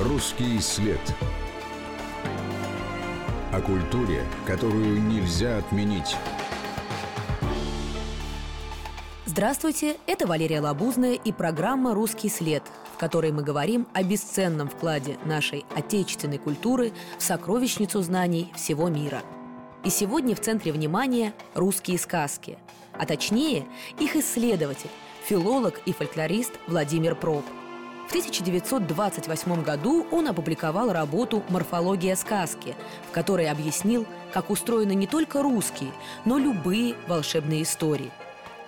Русский след. О культуре, которую нельзя отменить. Здравствуйте, это Валерия Лабузная и программа «Русский след», в которой мы говорим о бесценном вкладе нашей отечественной культуры в сокровищницу знаний всего мира. И сегодня в центре внимания русские сказки, а точнее их исследователь, филолог и фольклорист Владимир Проб – в 1928 году он опубликовал работу «Морфология сказки», в которой объяснил, как устроены не только русские, но любые волшебные истории.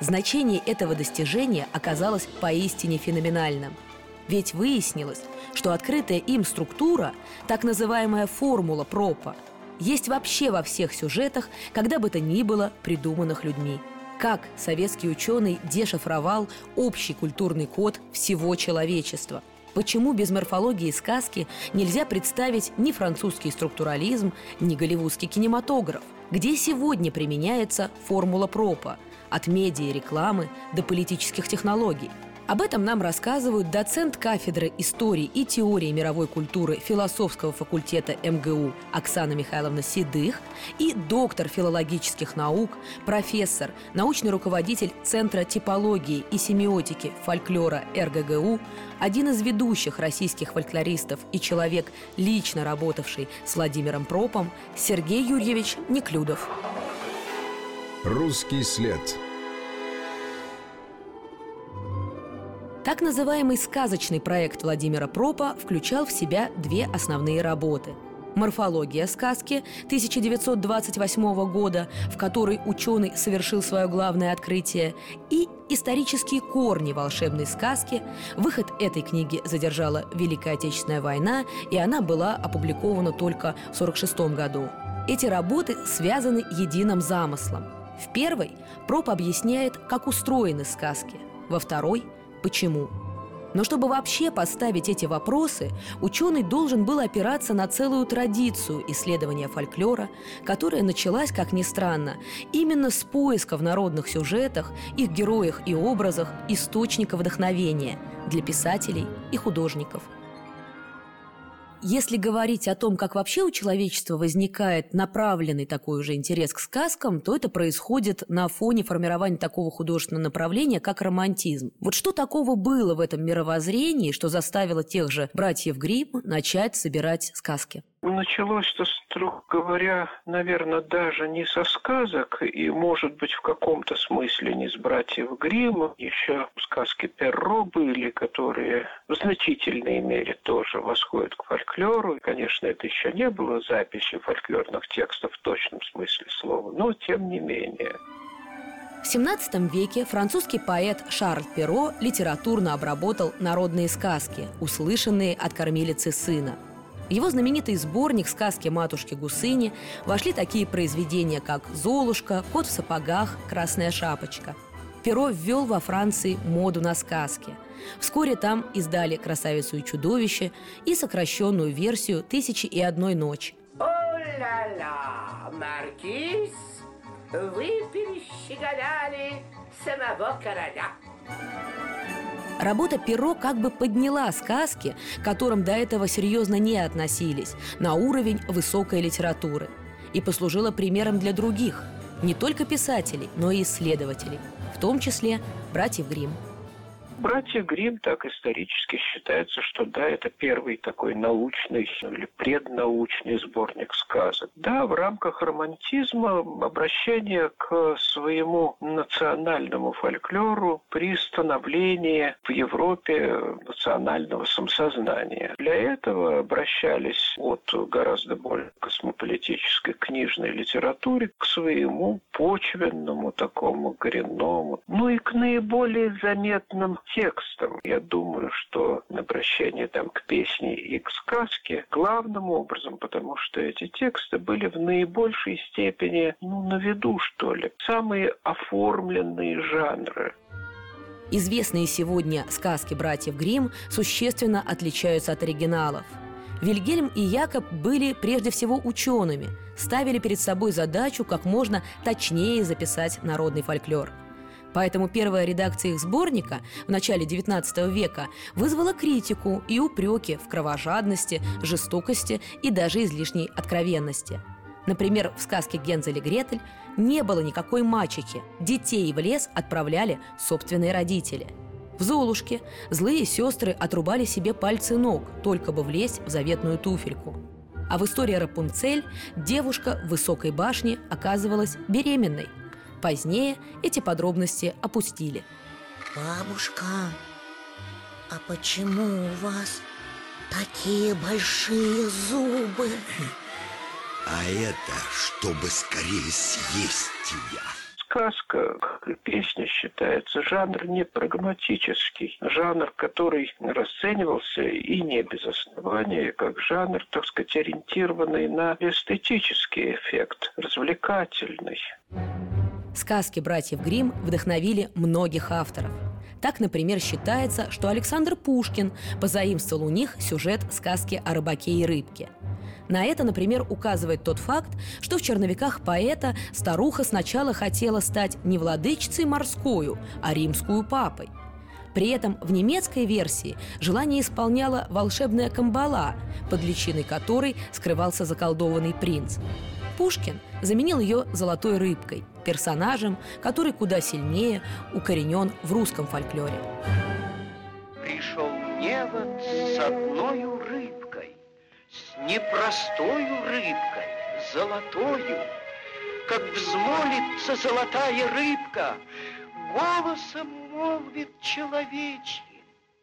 Значение этого достижения оказалось поистине феноменальным. Ведь выяснилось, что открытая им структура, так называемая формула пропа, есть вообще во всех сюжетах, когда бы то ни было придуманных людьми – как советский ученый дешифровал общий культурный код всего человечества? Почему без морфологии сказки нельзя представить ни французский структурализм, ни голливудский кинематограф? Где сегодня применяется формула пропа от медиа и рекламы до политических технологий – об этом нам рассказывают доцент кафедры истории и теории мировой культуры философского факультета МГУ Оксана Михайловна Седых и доктор филологических наук, профессор, научный руководитель Центра типологии и семиотики фольклора РГГУ, один из ведущих российских фольклористов и человек, лично работавший с Владимиром Пропом, Сергей Юрьевич Неклюдов. Русский след – Так называемый сказочный проект Владимира Пропа включал в себя две основные работы «Морфология сказки» 1928 года, в которой ученый совершил свое главное открытие, и «Исторические корни волшебной сказки». Выход этой книги задержала Великая Отечественная война, и она была опубликована только в 1946 году. Эти работы связаны единым замыслом. В первой Проп объясняет, как устроены сказки. Во второй почему. Но чтобы вообще поставить эти вопросы, ученый должен был опираться на целую традицию исследования фольклора, которая началась, как ни странно, именно с поиска в народных сюжетах, их героях и образах источника вдохновения для писателей и художников – если говорить о том, как вообще у человечества возникает направленный такой уже интерес к сказкам, то это происходит на фоне формирования такого художественного направления, как романтизм. Вот что такого было в этом мировоззрении, что заставило тех же братьев Гримм начать собирать сказки? Началось-то, строго говоря, наверное, даже не со сказок, и, может быть, в каком-то смысле не с братьев Гримм. Еще сказки Перро были, которые в значительной мере тоже восходят к фольклору. И, конечно, это еще не было записи фольклорных текстов в точном смысле слова, но тем не менее. В XVII веке французский поэт Шарль Перро литературно обработал народные сказки, услышанные от кормилицы сына – в его знаменитый сборник сказки матушки Гусыни вошли такие произведения, как «Золушка», «Кот в сапогах», «Красная шапочка». Перо ввел во Франции моду на сказки. Вскоре там издали «Красавицу и чудовище» и сокращенную версию «Тысячи и одной ночи». О-ля-ля, маркиз, вы перещеголяли самого короля. Работа Перо как бы подняла сказки, к которым до этого серьезно не относились, на уровень высокой литературы и послужила примером для других, не только писателей, но и исследователей, в том числе братьев Гримм. Братья Грим так исторически считается, что да, это первый такой научный или преднаучный сборник сказок. Да, в рамках романтизма обращение к своему национальному фольклору при становлении в Европе национального самосознания. Для этого обращались от гораздо более космополитической книжной литературе к своему почвенному такому коренному, ну и к наиболее заметным текстом. Я думаю, что обращение там к песне и к сказке главным образом, потому что эти тексты были в наибольшей степени, ну, на виду, что ли. Самые оформленные жанры. Известные сегодня сказки братьев Гримм существенно отличаются от оригиналов. Вильгельм и Якоб были прежде всего учеными, ставили перед собой задачу как можно точнее записать народный фольклор – Поэтому первая редакция их сборника в начале XIX века вызвала критику и упреки в кровожадности, жестокости и даже излишней откровенности. Например, в сказке «Гензель и Гретель» не было никакой мачехи. Детей в лес отправляли собственные родители. В «Золушке» злые сестры отрубали себе пальцы ног, только бы влезть в заветную туфельку. А в истории Рапунцель девушка в высокой башне оказывалась беременной. Позднее эти подробности опустили. Бабушка, а почему у вас такие большие зубы? А это, чтобы скорее съесть тебя сказка, как и песня, считается жанр не прагматический, жанр, который расценивался и не без основания, как жанр, так сказать, ориентированный на эстетический эффект, развлекательный. Сказки братьев Гримм вдохновили многих авторов. Так, например, считается, что Александр Пушкин позаимствовал у них сюжет сказки о рыбаке и рыбке – на это, например, указывает тот факт, что в черновиках поэта старуха сначала хотела стать не владычицей морскую, а римскую папой. При этом в немецкой версии желание исполняла волшебная камбала, под личиной которой скрывался заколдованный принц. Пушкин заменил ее золотой рыбкой, персонажем, который куда сильнее укоренен в русском фольклоре. Пришел невод с одной с непростою рыбкой, золотою, как взмолится золотая рыбка, голосом молвит человечий.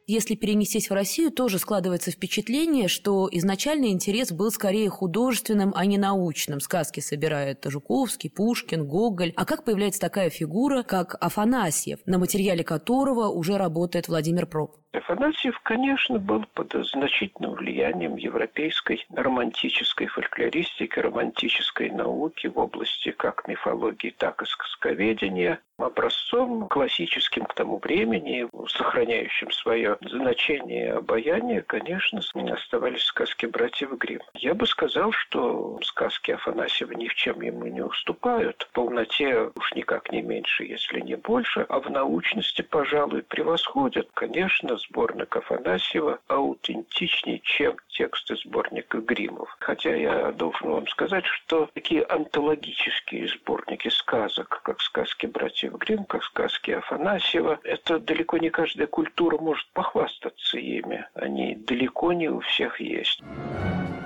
Если перенестись в Россию, тоже складывается впечатление, что изначальный интерес был скорее художественным, а не научным. Сказки собирают Жуковский, Пушкин, Гоголь. А как появляется такая фигура, как Афанасьев, на материале которого уже работает Владимир Проп? Афанасьев, конечно, был под значительным влиянием европейской романтической фольклористики, романтической науки в области как мифологии, так и сказковедения. Образцом классическим к тому времени, сохраняющим свое значение и обаяние, конечно, оставались сказки братьев Гримм. Я бы сказал, что сказки Афанасьева ни в чем ему не уступают. В полноте уж никак не меньше, если не больше, а в научности, пожалуй, превосходят. Конечно, сборник Афанасьева аутентичнее, чем тексты сборника Гримов. Хотя я должен вам сказать, что такие антологические сборники сказок, как сказки братьев Грим, как сказки Афанасьева, это далеко не каждая культура может похвастаться ими. Они далеко не у всех есть.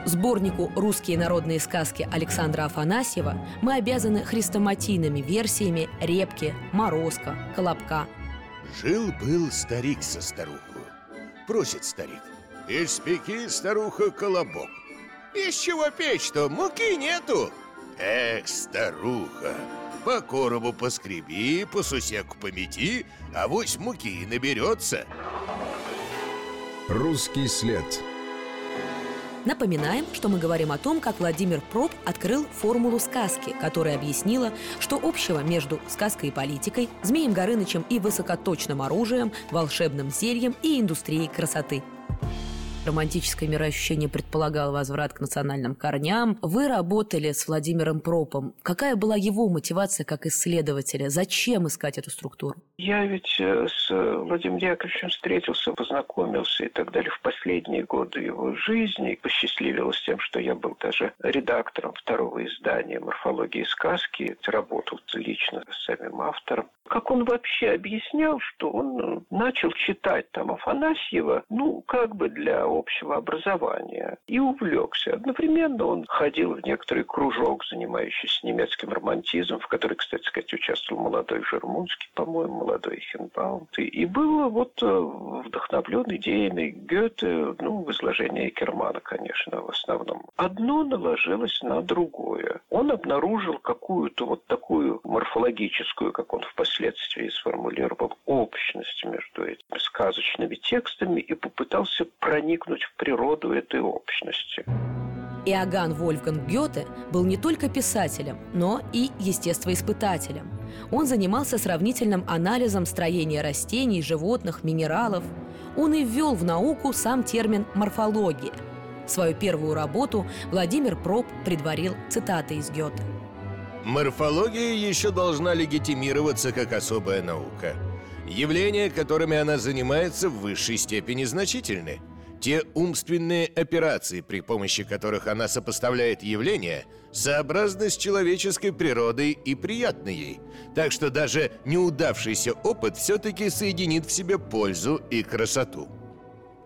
Сборнику «Русские народные сказки» Александра Афанасьева мы обязаны хрестоматийными версиями «Репки», «Морозко», «Колобка». Жил-был старик со старухой. Просит старик. Испеки, старуха, колобок. Из чего печь-то? Муки нету. Эх, старуха, по коробу поскреби, по сусеку помети, а вось муки наберется. Русский след. Напоминаем, что мы говорим о том, как Владимир Проб открыл формулу сказки, которая объяснила, что общего между сказкой и политикой, Змеем Горынычем и высокоточным оружием, волшебным зельем и индустрией красоты – романтическое мироощущение предполагало возврат к национальным корням. Вы работали с Владимиром Пропом. Какая была его мотивация как исследователя? Зачем искать эту структуру? Я ведь э, с Владимиром Яковлевичем встретился, познакомился и так далее в последние годы его жизни. Посчастливилось тем, что я был даже редактором второго издания «Морфологии сказки». Работал лично с самим автором. Как он вообще объяснял, что он э, начал читать там Афанасьева, ну, как бы для общего образования, и увлекся. Одновременно он ходил в некоторый кружок, занимающийся немецким романтизмом, в который, кстати сказать, участвовал молодой Жермунский, по-моему, молодой Хенбаум. И был вот э, вдохновлен идеями Гёте, ну, в изложении Кермана, конечно, в основном. Одно наложилось на другое. Он обнаружил какую-то вот такую морфологическую, как он впоследствии сформулировал общность между этими сказочными текстами и попытался проникнуть в природу этой общности. Иоганн Вольфганг Гёте был не только писателем, но и естествоиспытателем. Он занимался сравнительным анализом строения растений, животных, минералов. Он и ввел в науку сам термин «морфология». Свою первую работу Владимир Проб предварил цитатой из Гёте – Морфология еще должна легитимироваться как особая наука. Явления, которыми она занимается, в высшей степени значительны. Те умственные операции, при помощи которых она сопоставляет явления, сообразны с человеческой природой и приятны ей. Так что даже неудавшийся опыт все-таки соединит в себе пользу и красоту.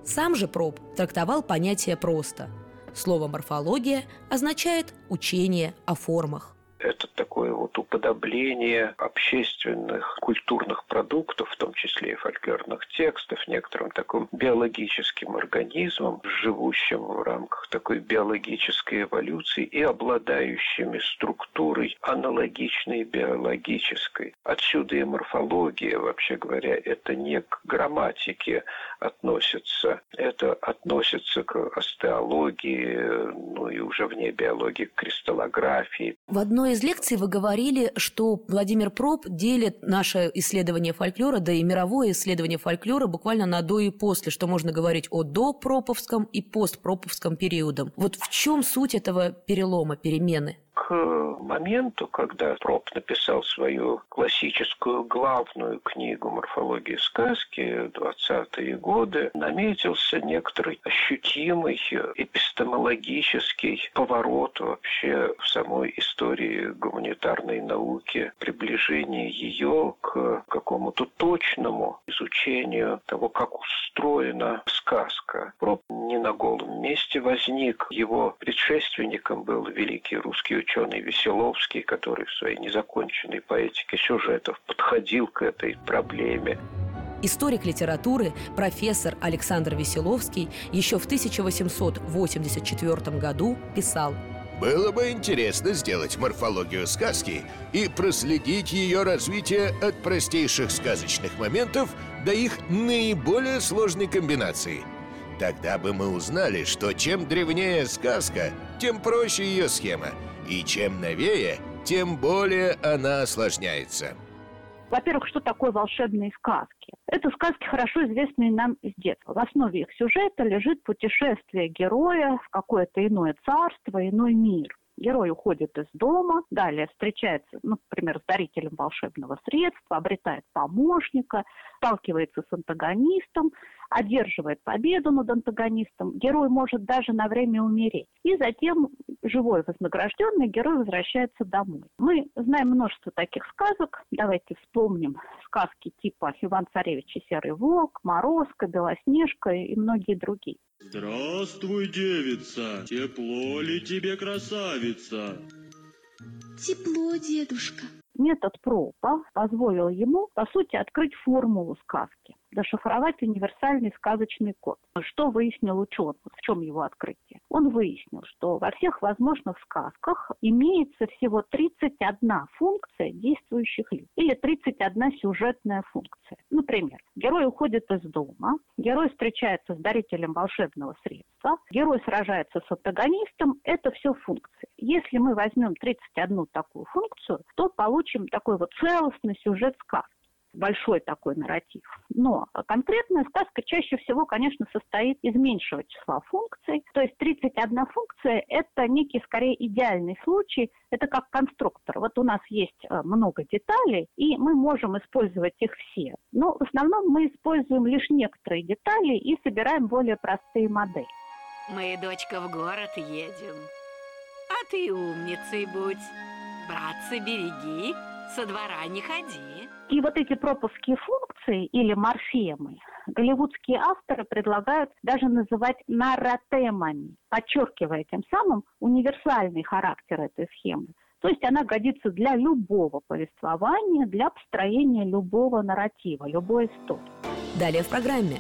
Сам же Проб трактовал понятие просто. Слово «морфология» означает «учение о формах». Это такое вот уподобление общественных культурных продуктов, в том числе и фольклорных текстов, некоторым таким биологическим организмом, живущим в рамках такой биологической эволюции и обладающими структурой аналогичной биологической. Отсюда и морфология, вообще говоря, это не к грамматике относится, это относится к остеологии, ну и уже вне биологии, к кристаллографии. В одной из лекций вы говорили, что Владимир Проб делит наше исследование фольклора, да и мировое исследование фольклора буквально на до и после, что можно говорить о допроповском и постпроповском периодам. Вот в чем суть этого перелома, перемены? К моменту, когда Проб написал свою классическую главную книгу «Морфология сказки» 20-е годы, наметился некоторый ощутимый эпистемологический поворот вообще в самой истории гуманитарной науки, приближение ее к какому-то точному изучению того, как устроена сказка. Проб не на голом месте возник. Его предшественником был великий русский ученый Веселовский, который в своей незаконченной поэтике сюжетов подходил к этой проблеме. Историк литературы, профессор Александр Веселовский еще в 1884 году писал было бы интересно сделать морфологию сказки и проследить ее развитие от простейших сказочных моментов до их наиболее сложной комбинации. Тогда бы мы узнали, что чем древнее сказка, тем проще ее схема – и чем новее, тем более она осложняется. Во-первых, что такое волшебные сказки? Это сказки, хорошо известные нам с детства. В основе их сюжета лежит путешествие героя в какое-то иное царство, иной мир. Герой уходит из дома, далее встречается, ну, например, с дарителем волшебного средства, обретает помощника, сталкивается с антагонистом, одерживает победу над антагонистом, герой может даже на время умереть. И затем живой вознагражденный герой возвращается домой. Мы знаем множество таких сказок. Давайте вспомним сказки типа «Иван-царевич и серый волк», «Морозко», «Белоснежка» и многие другие. Здравствуй, девица! Тепло ли тебе, красавица? Тепло, дедушка. Метод Пропа позволил ему, по сути, открыть формулу сказки зашифровать универсальный сказочный код. Что выяснил ученый? В чем его открытие? Он выяснил, что во всех возможных сказках имеется всего 31 функция действующих лиц или 31 сюжетная функция. Например, герой уходит из дома, герой встречается с дарителем волшебного средства, герой сражается с антагонистом. Это все функции. Если мы возьмем 31 такую функцию, то получим такой вот целостный сюжет сказки большой такой нарратив. Но конкретная сказка чаще всего, конечно, состоит из меньшего числа функций. То есть 31 функция – это некий, скорее, идеальный случай. Это как конструктор. Вот у нас есть э, много деталей, и мы можем использовать их все. Но в основном мы используем лишь некоторые детали и собираем более простые модели. Мы, дочка, в город едем. А ты умницей будь. Братцы, береги, со двора не ходи. И вот эти пропуские функции или морфемы голливудские авторы предлагают даже называть нарратемами, подчеркивая тем самым универсальный характер этой схемы. То есть она годится для любого повествования, для построения любого нарратива, любой истории. Далее в программе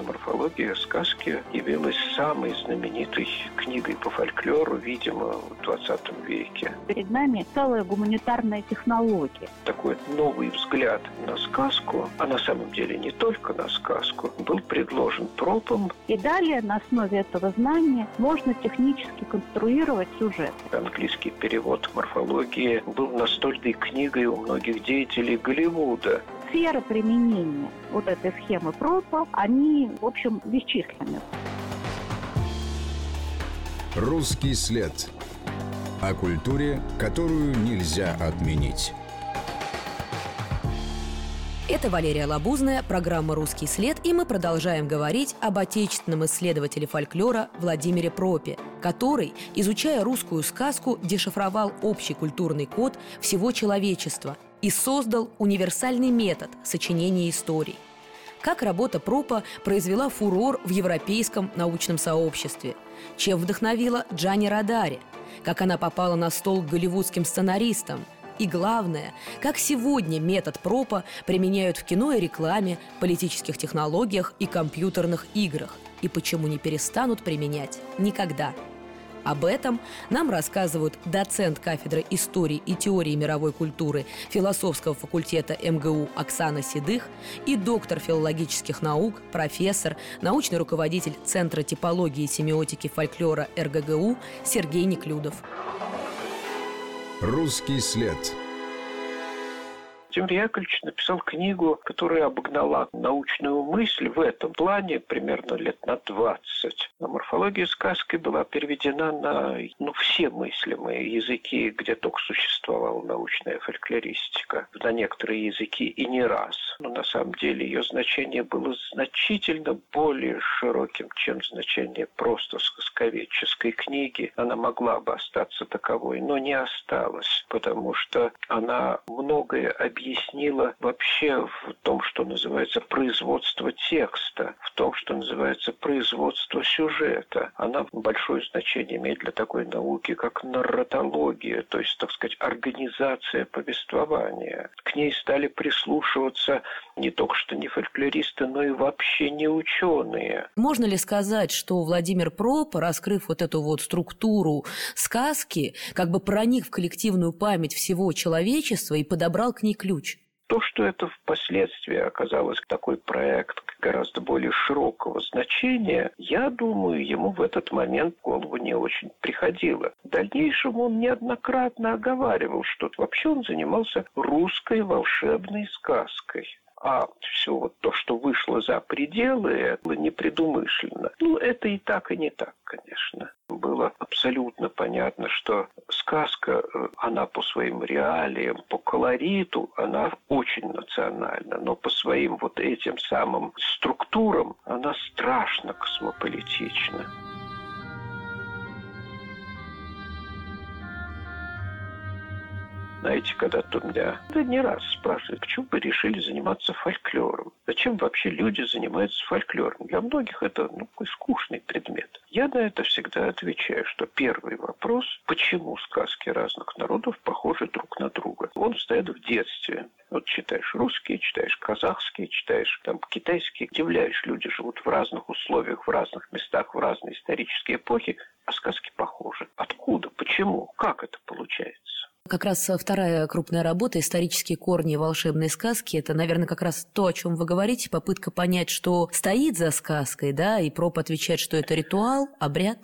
Морфология сказки явилась самой знаменитой книгой по фольклору, видимо, в 20 веке. Перед нами целая гуманитарная технология. Такой новый взгляд на сказку, а на самом деле не только на сказку, был предложен Пропом. И далее на основе этого знания можно технически конструировать сюжет. Английский перевод морфологии был настольной книгой у многих деятелей Голливуда сферы применения вот этой схемы ПРОПа, они, в общем, бесчисленны. Русский след. О культуре, которую нельзя отменить. Это Валерия Лабузная, программа «Русский след», и мы продолжаем говорить об отечественном исследователе фольклора Владимире Пропе, который, изучая русскую сказку, дешифровал общий культурный код всего человечества и создал универсальный метод сочинения историй. Как работа Пропа произвела фурор в европейском научном сообществе, чем вдохновила Джани Радари, как она попала на стол к голливудским сценаристам – и главное, как сегодня метод пропа применяют в кино и рекламе, политических технологиях и компьютерных играх, и почему не перестанут применять никогда. Об этом нам рассказывают доцент кафедры истории и теории мировой культуры философского факультета МГУ Оксана Седых и доктор филологических наук, профессор, научный руководитель Центра типологии и семиотики фольклора РГГУ Сергей Неклюдов. Русский след. Тимур Яковлевич написал книгу, которая обогнала научную мысль в этом плане примерно лет на 20. Но морфология сказки была переведена на ну, все мыслимые языки, где только существовала научная фольклористика. На некоторые языки и не раз. Но на самом деле ее значение было значительно более широким, чем значение просто сказковедческой книги. Она могла бы остаться таковой, но не осталась, потому что она многое объясняет объяснила вообще в том, что называется производство текста, в том, что называется производство сюжета. Она большое значение имеет для такой науки, как нарратология, то есть, так сказать, организация повествования. К ней стали прислушиваться не только что не фольклористы, но и вообще не ученые. Можно ли сказать, что Владимир Проп, раскрыв вот эту вот структуру сказки, как бы проник в коллективную память всего человечества и подобрал к ней ключ? То, что это впоследствии оказалось такой проект гораздо более широкого значения, я думаю, ему в этот момент в голову не очень приходило. В дальнейшем он неоднократно оговаривал, что вообще он занимался русской волшебной сказкой а все вот то, что вышло за пределы, это непредумышленно. Ну, это и так, и не так, конечно. Было абсолютно понятно, что сказка, э, она по своим реалиям, по колориту, она очень национальна, но по своим вот этим самым структурам она страшно космополитична. Знаете, когда-то у меня да не раз спрашивают, почему вы решили заниматься фольклором? Зачем вообще люди занимаются фольклором? Для многих это ну, скучный предмет. Я на это всегда отвечаю, что первый вопрос, почему сказки разных народов похожи друг на друга. Он встает в детстве. Вот читаешь русские, читаешь казахские, читаешь там китайские, удивляешь, люди живут в разных условиях, в разных местах, в разные исторические эпохи, а сказки похожи. Откуда? Почему? Как это получается? Как раз вторая крупная работа «Исторические корни волшебной сказки» – это, наверное, как раз то, о чем вы говорите, попытка понять, что стоит за сказкой, да, и проб отвечает, что это ритуал, обряд.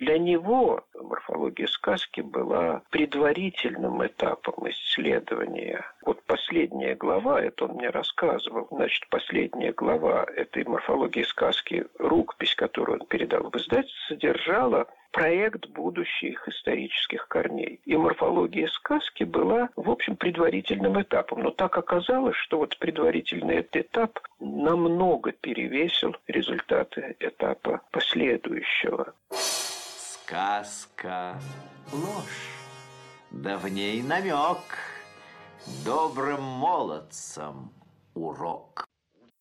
Для него морфология сказки была предварительным этапом исследования. Вот последняя глава, это он мне рассказывал, значит, последняя глава этой морфологии сказки, рукопись, которую он передал в издательство, содержала проект будущих исторических корней. И морфология сказки была, в общем, предварительным этапом. Но так оказалось, что вот предварительный этот этап намного перевесил результаты этапа последующего. Сказка – ложь, да в ней намек, добрым молодцам урок.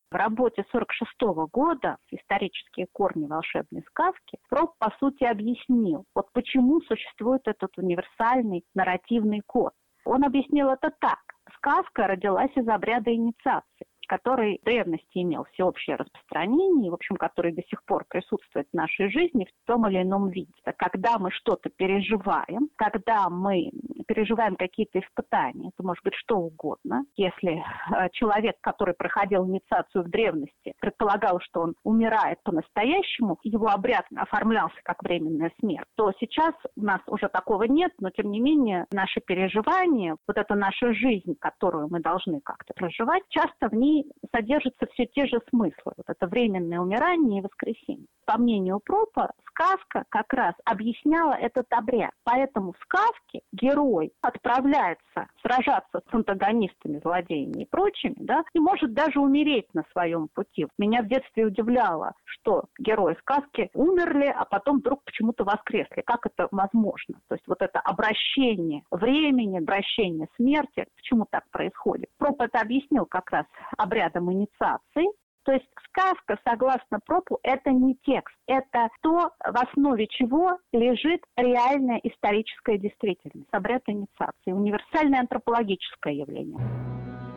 В работе 46 -го года «Исторические корни волшебной сказки» Проб, по сути, объяснил, вот почему существует этот универсальный нарративный код. Он объяснил это так. Сказка родилась из обряда инициации который в древности имел всеобщее распространение, в общем, который до сих пор присутствует в нашей жизни в том или ином виде. Когда мы что-то переживаем, когда мы переживаем какие-то испытания, это может быть что угодно. Если э, человек, который проходил инициацию в древности, предполагал, что он умирает по-настоящему, его обряд оформлялся как временная смерть, то сейчас у нас уже такого нет, но тем не менее наши переживания, вот эта наша жизнь, которую мы должны как-то проживать, часто в ней содержатся все те же смыслы. Вот это временное умирание и воскресение. По мнению Пропа, сказка как раз объясняла этот обряд. Поэтому в сказке герой отправляется сражаться с антагонистами, злодеями и прочими, да, и может даже умереть на своем пути. Меня в детстве удивляло, что герои сказки умерли, а потом вдруг почему-то воскресли. Как это возможно? То есть вот это обращение времени, обращение смерти, почему так происходит? Проп это объяснил как раз обрядом инициации, то есть сказка, согласно Пропу, это не текст, это то, в основе чего лежит реальная историческая действительность, обряд инициации, универсальное антропологическое явление.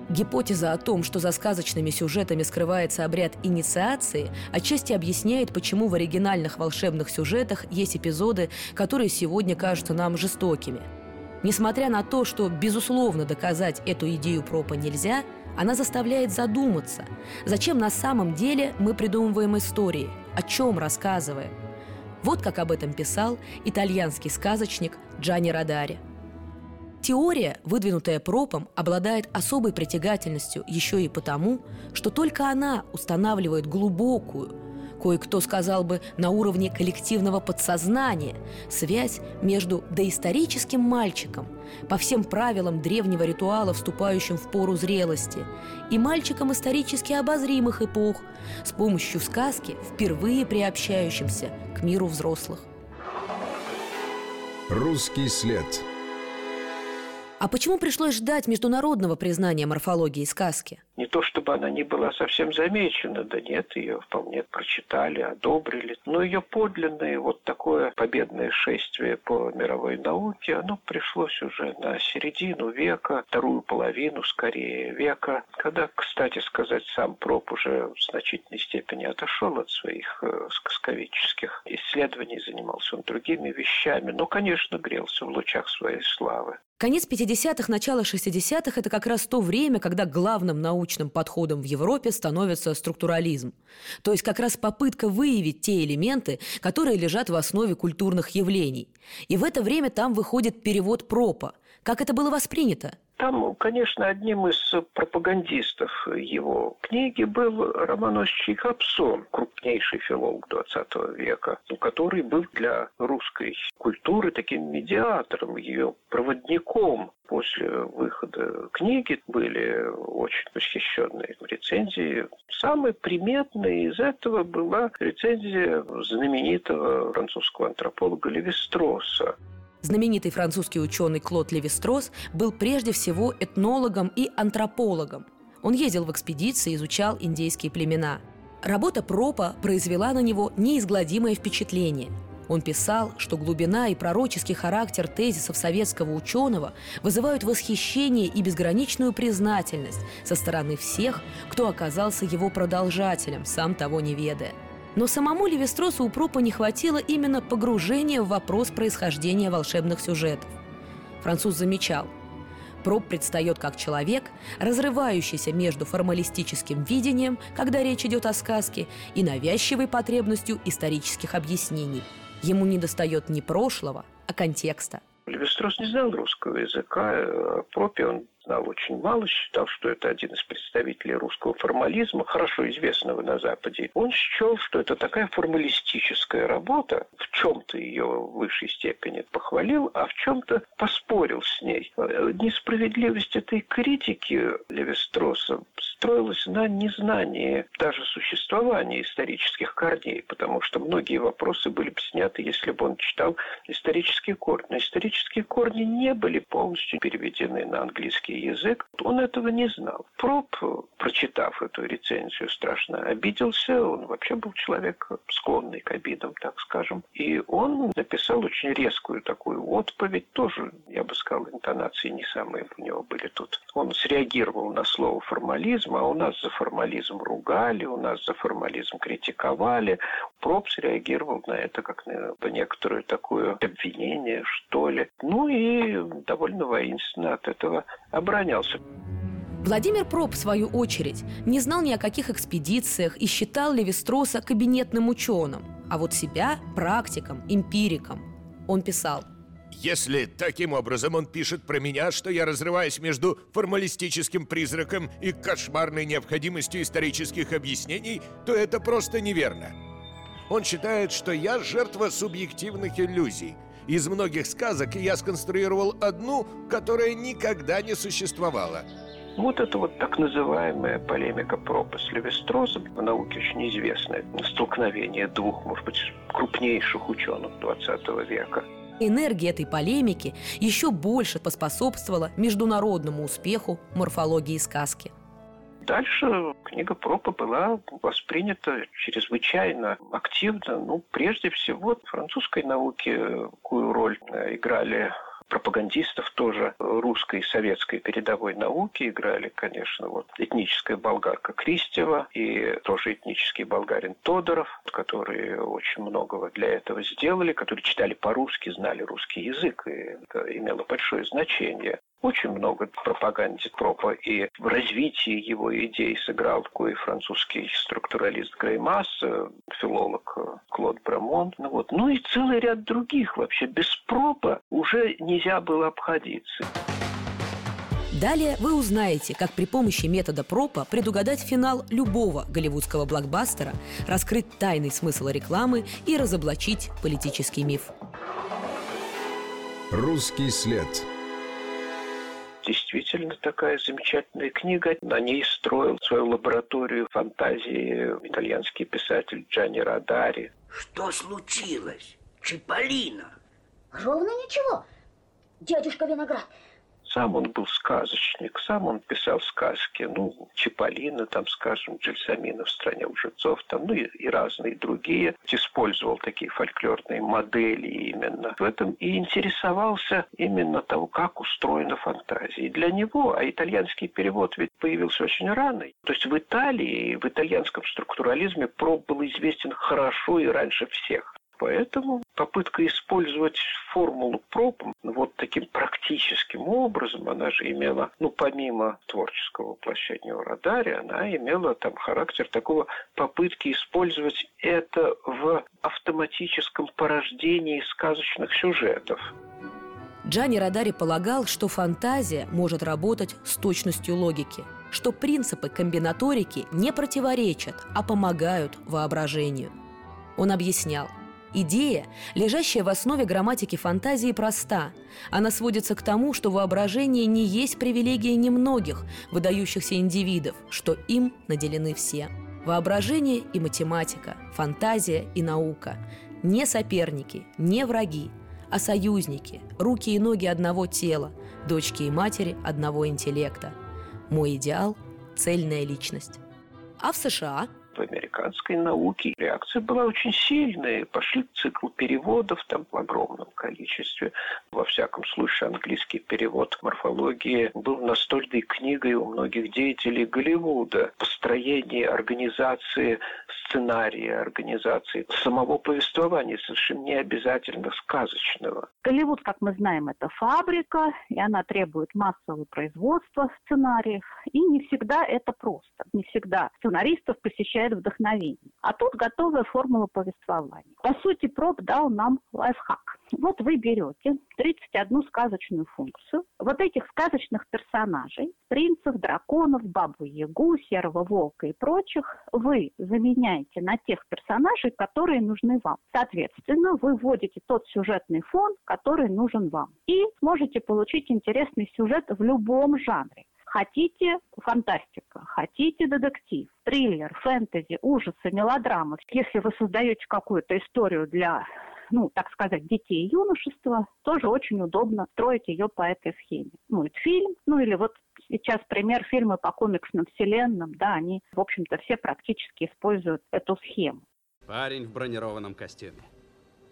Гипотеза о том, что за сказочными сюжетами скрывается обряд инициации, отчасти объясняет, почему в оригинальных волшебных сюжетах есть эпизоды, которые сегодня кажутся нам жестокими. Несмотря на то, что, безусловно, доказать эту идею пропа нельзя – она заставляет задуматься, зачем на самом деле мы придумываем истории, о чем рассказываем. Вот как об этом писал итальянский сказочник Джани Радари. Теория, выдвинутая Пропом, обладает особой притягательностью еще и потому, что только она устанавливает глубокую, кое-кто сказал бы на уровне коллективного подсознания, связь между доисторическим мальчиком, по всем правилам древнего ритуала, вступающим в пору зрелости, и мальчиком исторически обозримых эпох, с помощью сказки, впервые приобщающимся к миру взрослых. Русский след – а почему пришлось ждать международного признания морфологии сказки? Не то чтобы она не была совсем замечена, да нет, ее вполне прочитали, одобрили. Но ее подлинное вот такое победное шествие по мировой науке, оно пришлось уже на середину века, вторую половину скорее века, когда, кстати сказать, сам Проб уже в значительной степени отошел от своих э, сказковических исследований, занимался он другими вещами, но, конечно, грелся в лучах своей славы. Конец 50-х, начало 60-х – это как раз то время, когда главным научным подходом в Европе становится структурализм. То есть как раз попытка выявить те элементы, которые лежат в основе культурных явлений. И в это время там выходит перевод Пропа. Как это было воспринято? Там, конечно, одним из пропагандистов его книги был Романович Капсон, крупнейший филолог XX века, который был для русской культуры таким медиатором, ее проводником. После выхода книги были очень восхищенные рецензии. Самой приметной из этого была рецензия знаменитого французского антрополога Левистроса. Знаменитый французский ученый Клод Левистрос был прежде всего этнологом и антропологом. Он ездил в экспедиции, изучал индейские племена. Работа Пропа произвела на него неизгладимое впечатление. Он писал, что глубина и пророческий характер тезисов советского ученого вызывают восхищение и безграничную признательность со стороны всех, кто оказался его продолжателем, сам того не ведая – но самому Левистросу у Пропа не хватило именно погружения в вопрос происхождения волшебных сюжетов. Француз замечал, Проб предстает как человек, разрывающийся между формалистическим видением, когда речь идет о сказке, и навязчивой потребностью исторических объяснений. Ему недостает не прошлого, а контекста. Левистрос не знал русского языка. О Пропе он очень мало, считал, что это один из представителей русского формализма, хорошо известного на Западе. Он счел, что это такая формалистическая работа, в чем-то ее в высшей степени похвалил, а в чем-то поспорил с ней. Несправедливость этой критики Левистроса строилась на незнании даже существования исторических корней, потому что многие вопросы были бы сняты, если бы он читал исторические корни. Но исторические корни не были полностью переведены на английский язык, он этого не знал. Проб, прочитав эту рецензию, страшно обиделся. Он вообще был человек склонный к обидам, так скажем. И он написал очень резкую такую отповедь, тоже, я бы сказал, интонации не самые у него были тут. Он среагировал на слово формализм, а у нас за формализм ругали, у нас за формализм критиковали. Проб среагировал на это как на некоторое такое обвинение, что ли. Ну и довольно воинственно от этого оборонялся. Владимир Проб, в свою очередь, не знал ни о каких экспедициях и считал Левистроса кабинетным ученым, а вот себя – практиком, эмпириком. Он писал если таким образом он пишет про меня, что я разрываюсь между формалистическим призраком и кошмарной необходимостью исторических объяснений, то это просто неверно. Он считает, что я жертва субъективных иллюзий. Из многих сказок я сконструировал одну, которая никогда не существовала. Вот это вот так называемая полемика Пропа с Левистросом в науке очень известное столкновение двух, может быть, крупнейших ученых 20 века. Энергия этой полемики еще больше поспособствовала международному успеху морфологии сказки. Дальше книга Пропа была воспринята чрезвычайно активно. Ну, прежде всего, в французской науке какую роль играли пропагандистов тоже русской и советской передовой науки играли, конечно, вот этническая болгарка Кристева и тоже этнический болгарин Тодоров, которые очень многого для этого сделали, которые читали по-русски, знали русский язык, и это имело большое значение. Очень много в пропаганде Пропа и в развитии его идей сыграл такой французский структуралист Греймас, э, филолог э, Клод Брамон. Ну, вот. ну и целый ряд других. Вообще без Пропа уже нельзя было обходиться. Далее вы узнаете, как при помощи метода пропа предугадать финал любого голливудского блокбастера, раскрыть тайный смысл рекламы и разоблачить политический миф. Русский след действительно такая замечательная книга. На ней строил свою лабораторию фантазии итальянский писатель Джанни Радари. Что случилось, Чиполлино? Ровно ничего, дядюшка Виноград. Сам он был сказочник, сам он писал сказки, ну, Чиполлино, там, скажем, Джельсамина в «Стране лжецов», там, ну, и, и разные другие. Использовал такие фольклорные модели именно. В этом и интересовался именно того, как устроена фантазия. И для него, а итальянский перевод ведь появился очень рано, то есть в Италии, в итальянском структурализме Проб был известен хорошо и раньше всех. Поэтому попытка использовать формулу проб вот таким практическим образом, она же имела, ну, помимо творческого воплощения в радаре, она имела там характер такого попытки использовать это в автоматическом порождении сказочных сюжетов. Джани Радари полагал, что фантазия может работать с точностью логики, что принципы комбинаторики не противоречат, а помогают воображению. Он объяснял – Идея, лежащая в основе грамматики фантазии, проста. Она сводится к тому, что воображение не есть привилегия немногих выдающихся индивидов, что им наделены все. Воображение и математика, фантазия и наука – не соперники, не враги, а союзники, руки и ноги одного тела, дочки и матери одного интеллекта. Мой идеал – цельная личность. А в США американской науке реакция была очень сильная. Пошли цикл переводов там в огромном количестве. Во всяком случае, английский перевод морфологии был настольной книгой у многих деятелей Голливуда. Построение организации сценария, организации самого повествования, совершенно не обязательно сказочного. Голливуд, как мы знаем, это фабрика, и она требует массового производства сценариев. И не всегда это просто. Не всегда сценаристов посещает вдохновение. А тут готовая формула повествования. По сути, проб дал нам лайфхак. Вот вы берете 31 сказочную функцию, вот этих сказочных персонажей, принцев, драконов, бабу-ягу, серого волка и прочих, вы заменяете на тех персонажей, которые нужны вам. Соответственно, вы вводите тот сюжетный фон, который нужен вам. И сможете получить интересный сюжет в любом жанре. Хотите фантастика, хотите детектив, триллер, фэнтези, ужасы, мелодрама. Если вы создаете какую-то историю для ну, так сказать, детей и юношества, тоже очень удобно строить ее по этой схеме. Ну, это фильм, ну или вот сейчас пример фильмы по комиксным вселенным, да, они, в общем-то, все практически используют эту схему. Парень в бронированном костюме.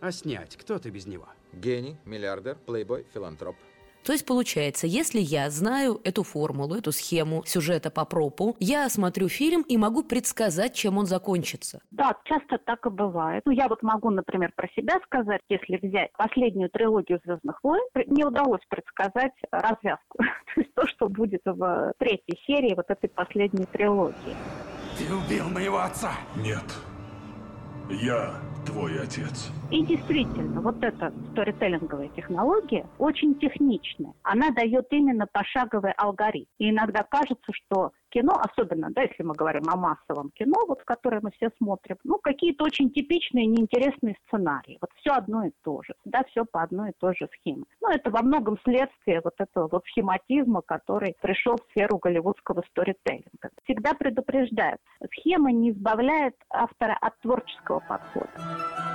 А снять кто ты без него? Гений, миллиардер, плейбой, филантроп. То есть получается, если я знаю эту формулу, эту схему сюжета по пропу, я смотрю фильм и могу предсказать, чем он закончится. Да, часто так и бывает. Ну, я вот могу, например, про себя сказать, если взять последнюю трилогию «Звездных войн», мне удалось предсказать развязку. То есть то, что будет в третьей серии вот этой последней трилогии. Ты убил моего отца? Нет. Я твой отец. И действительно, вот эта сторителлинговая технология очень техничная. Она дает именно пошаговый алгоритм. И иногда кажется, что кино, особенно, да, если мы говорим о массовом кино, вот, которое мы все смотрим, ну, какие-то очень типичные неинтересные сценарии. Вот все одно и то же. Да, все по одной и той же схеме. Ну, это во многом следствие вот этого вот схематизма, который пришел в сферу голливудского сторителлинга. Всегда предупреждают, схема не избавляет автора от творческого подхода.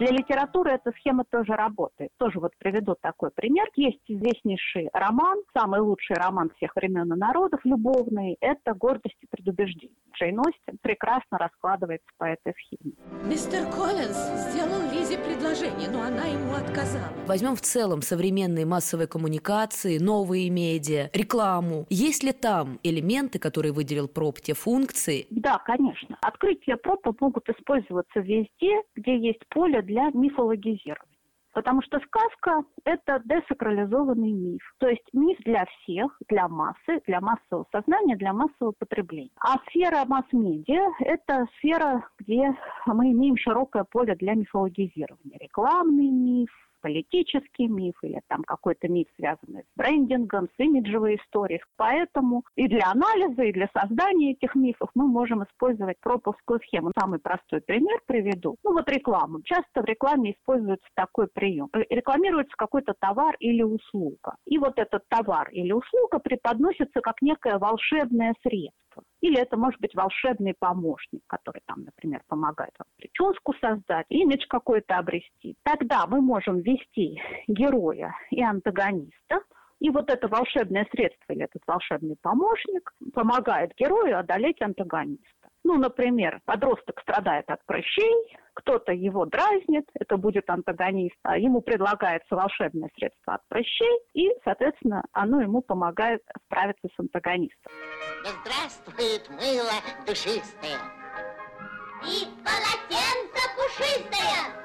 Для литературы эта схема тоже работает. Тоже вот приведу такой пример. Есть известнейший роман, самый лучший роман всех времен и народов, любовный. Это «Гордость и предубеждение». Джейн Остин прекрасно раскладывается по этой схеме. Мистер Коллинз сделал Лизе предложение, но она ему отказала. Возьмем в целом современные массовые коммуникации, новые медиа, рекламу. Есть ли там элементы, которые выделил проб, те функции? Да, конечно. Открытия пропа могут использоваться везде, где есть поле для мифологизирования. Потому что сказка – это десакрализованный миф. То есть миф для всех, для массы, для массового сознания, для массового потребления. А сфера масс-медиа – это сфера, где мы имеем широкое поле для мифологизирования. Рекламный миф, политический миф или там какой-то миф, связанный с брендингом, с имиджевой историей. Поэтому и для анализа, и для создания этих мифов мы можем использовать проповскую схему. Самый простой пример приведу. Ну вот реклама. Часто в рекламе используется такой прием. Рекламируется какой-то товар или услуга. И вот этот товар или услуга преподносится как некое волшебное средство. Или это может быть волшебный помощник, который там, например, помогает вам прическу создать, имидж какой-то обрести. Тогда мы можем ввести героя и антагониста, и вот это волшебное средство или этот волшебный помощник помогает герою одолеть антагониста. Ну, например, подросток страдает от прыщей, кто-то его дразнит, это будет антагонист, а ему предлагается волшебное средство от прыщей, и, соответственно, оно ему помогает справиться с антагонистом. Да здравствует мыло душистое! И полотенце пушистое!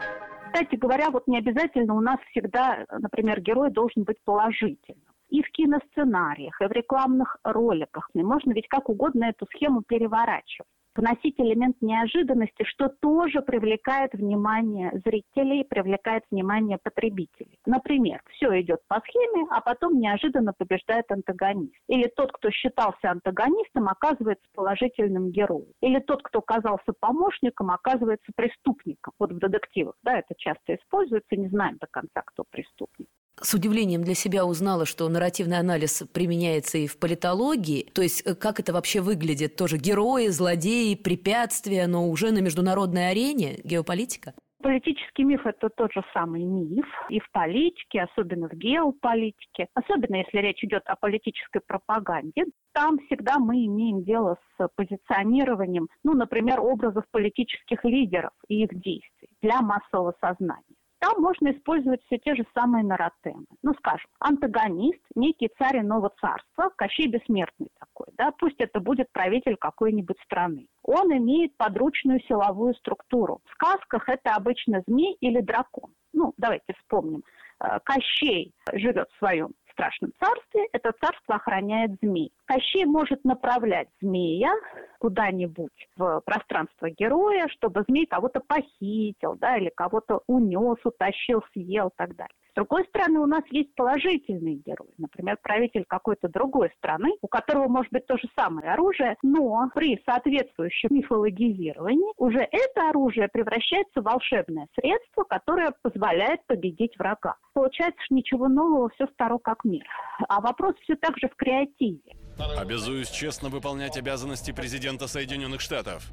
Кстати говоря, вот не обязательно у нас всегда, например, герой должен быть положительным и в киносценариях, и в рекламных роликах. И можно ведь как угодно эту схему переворачивать вносить элемент неожиданности, что тоже привлекает внимание зрителей, привлекает внимание потребителей. Например, все идет по схеме, а потом неожиданно побеждает антагонист. Или тот, кто считался антагонистом, оказывается положительным героем. Или тот, кто оказался помощником, оказывается преступником. Вот в детективах, да, это часто используется, не знаем до конца, кто преступник с удивлением для себя узнала, что нарративный анализ применяется и в политологии. То есть э, как это вообще выглядит? Тоже герои, злодеи, препятствия, но уже на международной арене геополитика? Политический миф – это тот же самый миф и в политике, особенно в геополитике, особенно если речь идет о политической пропаганде. Там всегда мы имеем дело с позиционированием, ну, например, образов политических лидеров и их действий для массового сознания там можно использовать все те же самые нарратемы. Ну, скажем, антагонист, некий царь иного царства, Кощей бессмертный такой, да, пусть это будет правитель какой-нибудь страны. Он имеет подручную силовую структуру. В сказках это обычно змей или дракон. Ну, давайте вспомним. Э, Кощей живет в своем страшном царстве, это царство охраняет змей. Кощей может направлять змея куда-нибудь в пространство героя, чтобы змей кого-то похитил, да, или кого-то унес, утащил, съел и так далее. С другой стороны, у нас есть положительные герои. Например, правитель какой-то другой страны, у которого может быть то же самое оружие, но при соответствующем мифологизировании уже это оружие превращается в волшебное средство, которое позволяет победить врага. Получается, что ничего нового, все старо как мир. А вопрос все так же в креативе. Обязуюсь честно выполнять обязанности президента Соединенных Штатов.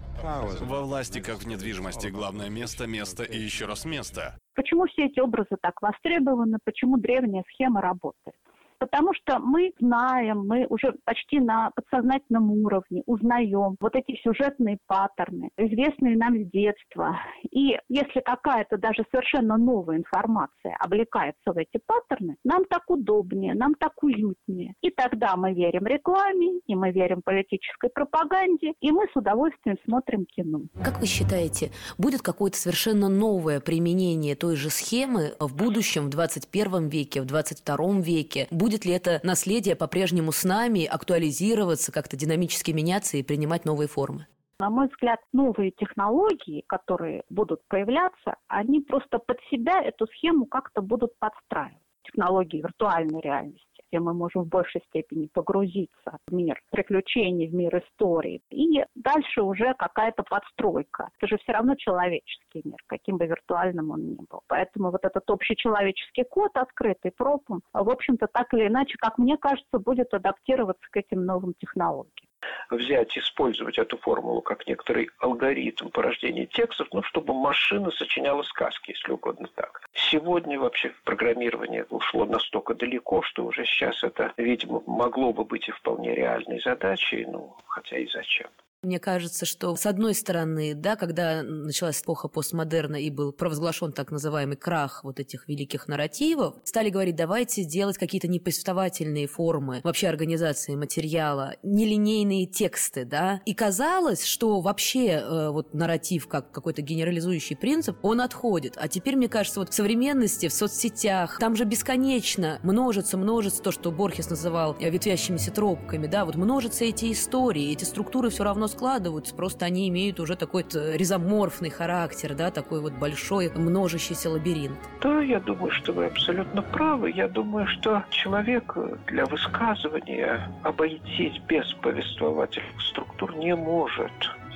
Во власти, как в недвижимости, главное место, место и еще раз место. Почему все эти образы так востребованы, почему древняя схема работает? Потому что мы знаем, мы уже почти на подсознательном уровне узнаем вот эти сюжетные паттерны, известные нам с детства. И если какая-то даже совершенно новая информация облекается в эти паттерны, нам так удобнее, нам так уютнее. И тогда мы верим рекламе, и мы верим политической пропаганде, и мы с удовольствием смотрим кино. Как вы считаете, будет какое-то совершенно новое применение той же схемы в будущем, в 21 веке, в 22 веке? Будет будет ли это наследие по-прежнему с нами актуализироваться, как-то динамически меняться и принимать новые формы? На мой взгляд, новые технологии, которые будут появляться, они просто под себя эту схему как-то будут подстраивать. Технологии виртуальной реальности где мы можем в большей степени погрузиться в мир приключений, в мир истории. И дальше уже какая-то подстройка. Это же все равно человеческий мир, каким бы виртуальным он ни был. Поэтому вот этот общечеловеческий код, открытый пропом, в общем-то, так или иначе, как мне кажется, будет адаптироваться к этим новым технологиям взять, использовать эту формулу как некоторый алгоритм порождения текстов, ну, чтобы машина сочиняла сказки, если угодно так. Сегодня вообще программирование ушло настолько далеко, что уже сейчас это, видимо, могло бы быть и вполне реальной задачей, ну, хотя и зачем. Мне кажется, что с одной стороны, да, когда началась эпоха постмодерна и был провозглашен так называемый крах вот этих великих нарративов, стали говорить, давайте делать какие-то неповествовательные формы вообще организации материала, нелинейные тексты, да. И казалось, что вообще э, вот нарратив как какой-то генерализующий принцип, он отходит. А теперь, мне кажется, вот в современности, в соцсетях, там же бесконечно множится, множится то, что Борхес называл ветвящимися тропками, да, вот множатся эти истории, эти структуры все равно складываются, просто они имеют уже такой резоморфный характер, да, такой вот большой множащийся лабиринт. Да, я думаю, что вы абсолютно правы. Я думаю, что человек для высказывания обойтись без повествовательных структур не может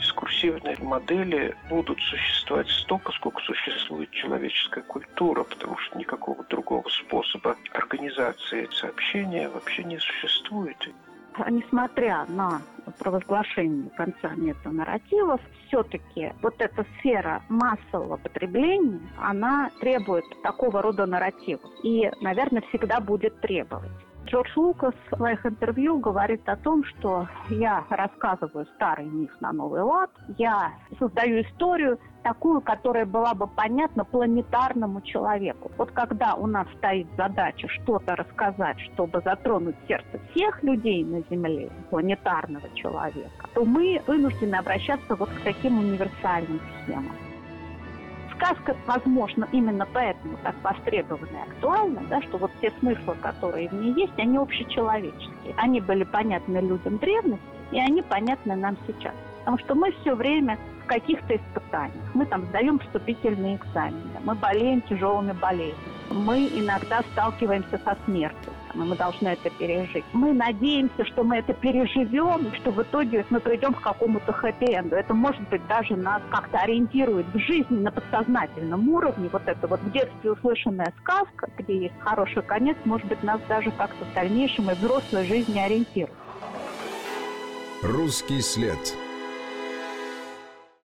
дискурсивные модели будут существовать столько, сколько существует человеческая культура, потому что никакого другого способа организации сообщения вообще не существует несмотря на провозглашение конца метанарративов, все-таки вот эта сфера массового потребления, она требует такого рода нарративов. И, наверное, всегда будет требовать. Джордж Лукас в своих интервью говорит о том, что я рассказываю старый миф на новый лад, я создаю историю такую, которая была бы понятна планетарному человеку. Вот когда у нас стоит задача что-то рассказать, чтобы затронуть сердце всех людей на Земле, планетарного человека, то мы вынуждены обращаться вот к таким универсальным схемам сказка, возможно, именно поэтому так востребована и актуальна, да, что вот те смыслы, которые в ней есть, они общечеловеческие. Они были понятны людям древности, и они понятны нам сейчас. Потому что мы все время в каких-то испытаниях. Мы там сдаем вступительные экзамены, мы болеем тяжелыми болезнями, мы иногда сталкиваемся со смертью мы должны это пережить. Мы надеемся, что мы это переживем, и что в итоге мы придем к какому-то хэппи-энду. Это, может быть, даже нас как-то ориентирует в жизни на подсознательном уровне. Вот это вот в детстве услышанная сказка, где есть хороший конец, может быть, нас даже как-то в дальнейшем и взрослой жизни ориентирует. Русский след.